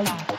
好了。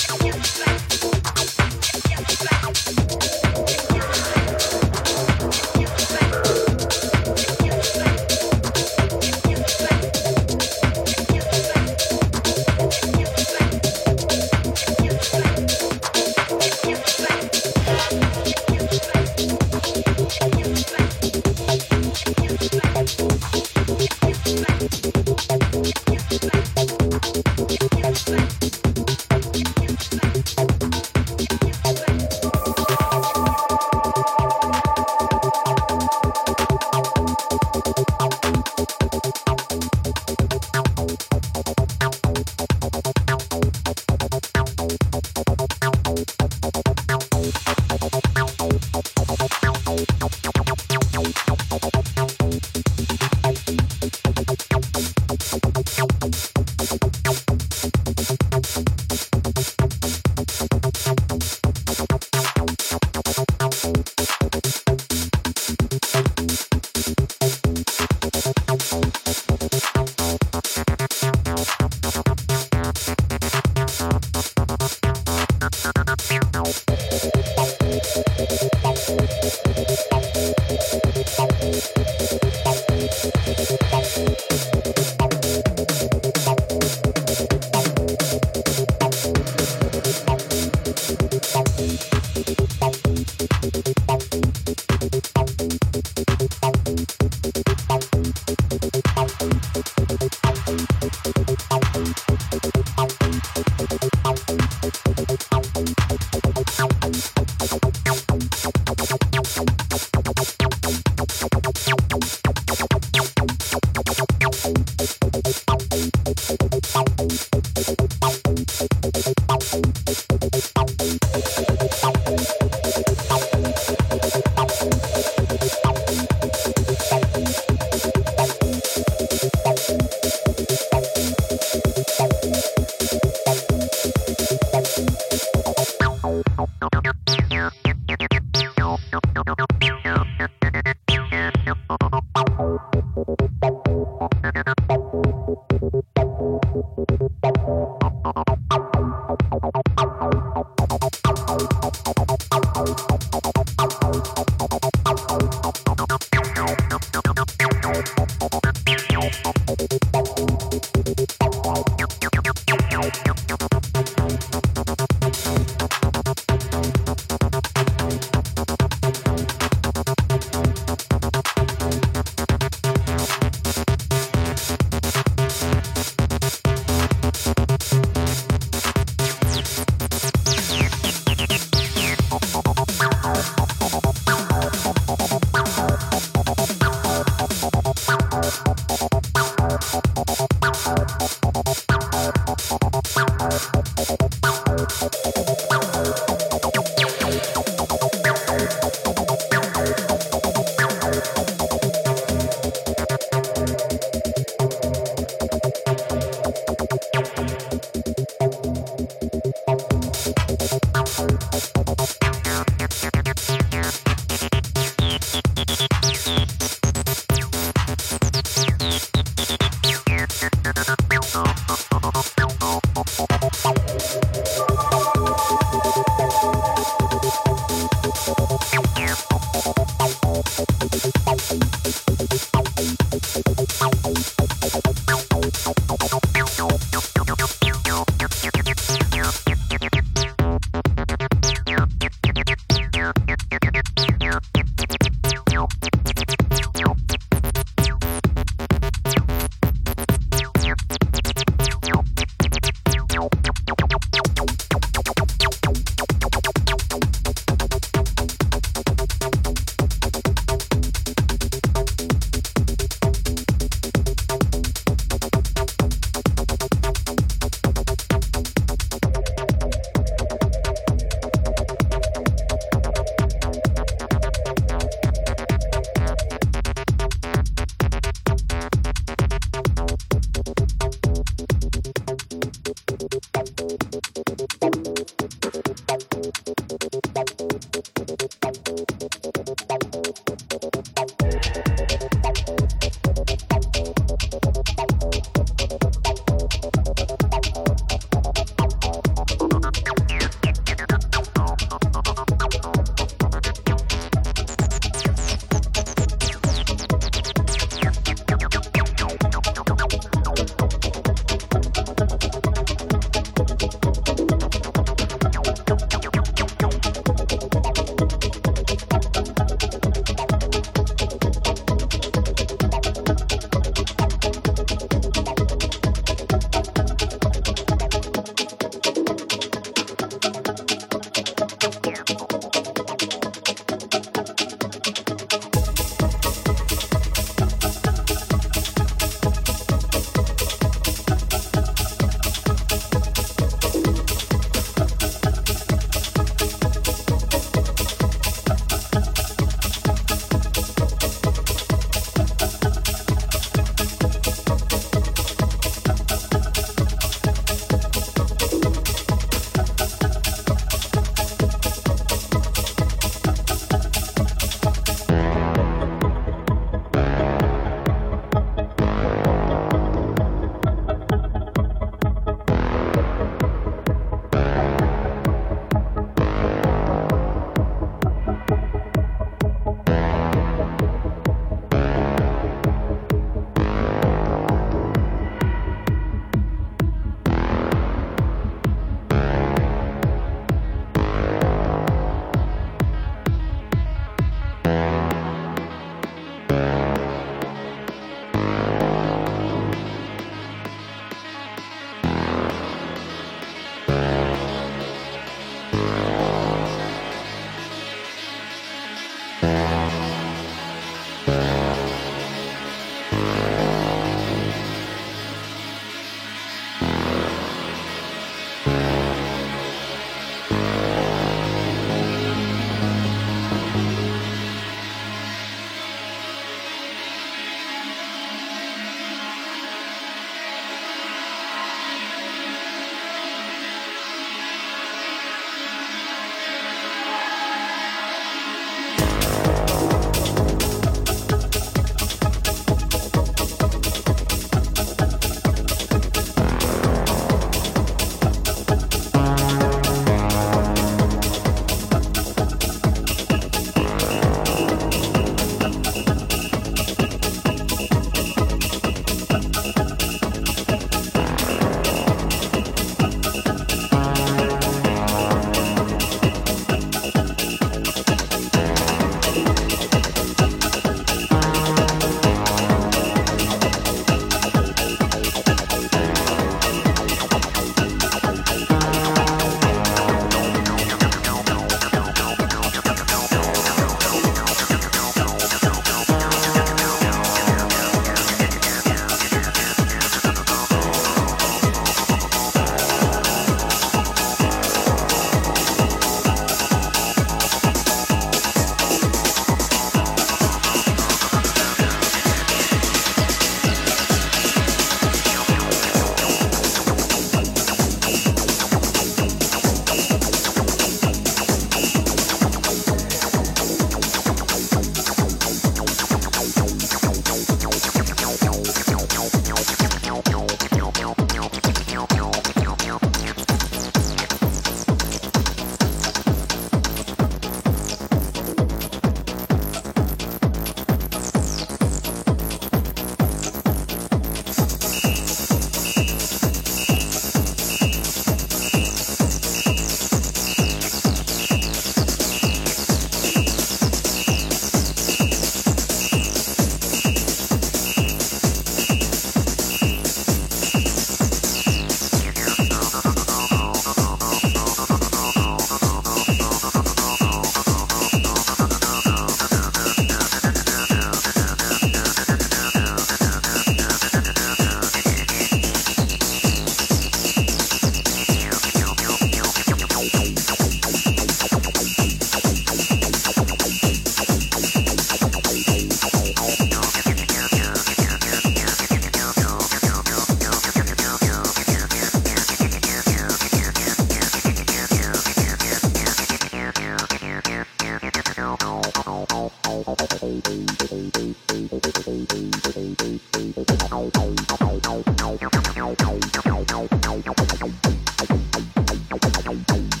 i don't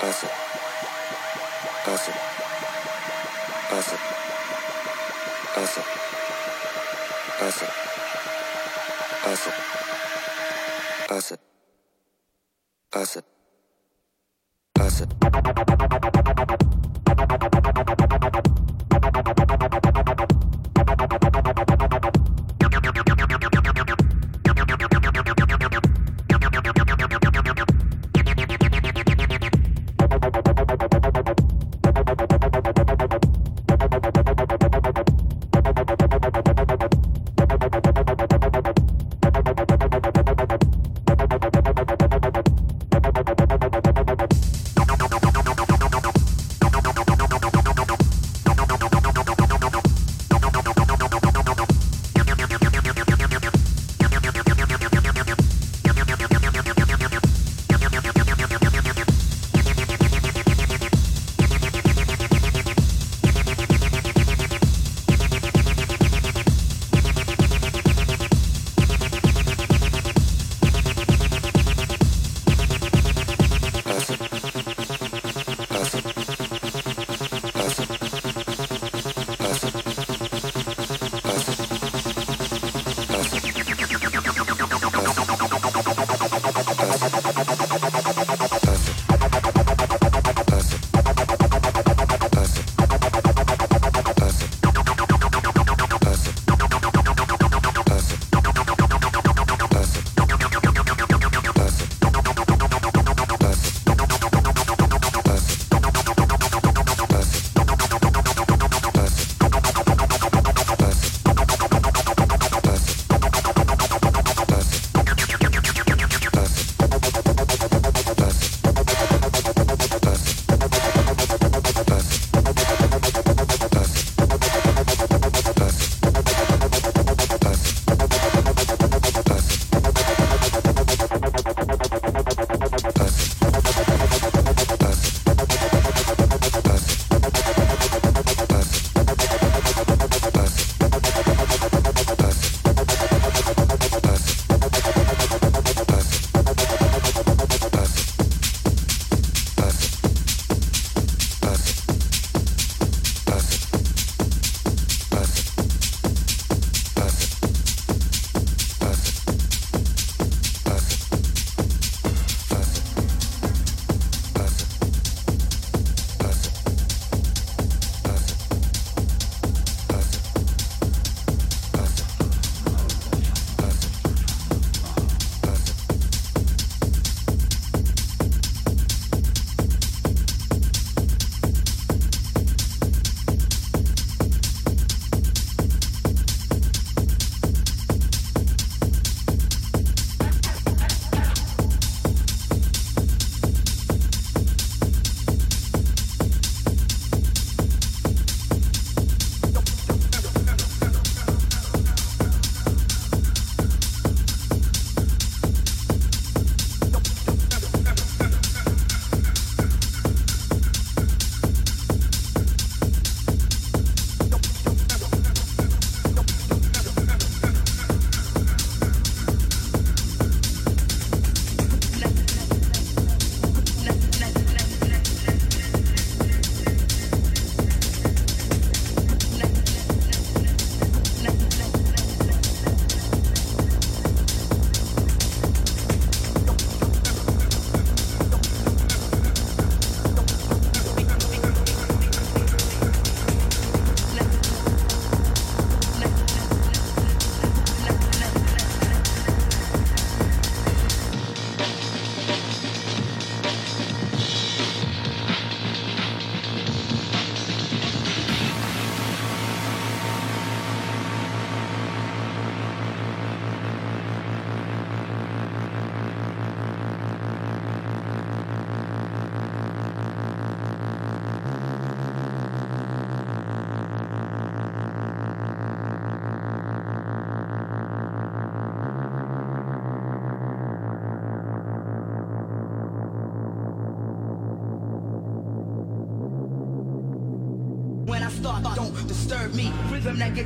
汗汗汗汗汗汗汗汗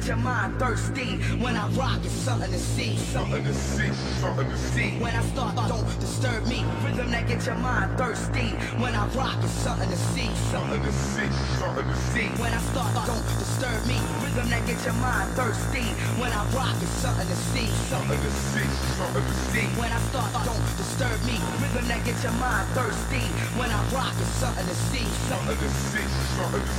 get your mind thirsty. When I rock, it's something to see. Something to see, something to see. When I start, don't disturb me. Rhythm that get your mind thirsty. When I rock, it's something to see. Something to see, something to see. When I start, don't disturb me. Rhythm that get your mind thirsty. When I rock, it's something to see. Something to see, something to see. When I start, don't disturb me. Rhythm that get your mind thirsty. When I rock, it's something to see. Something to see, Bye.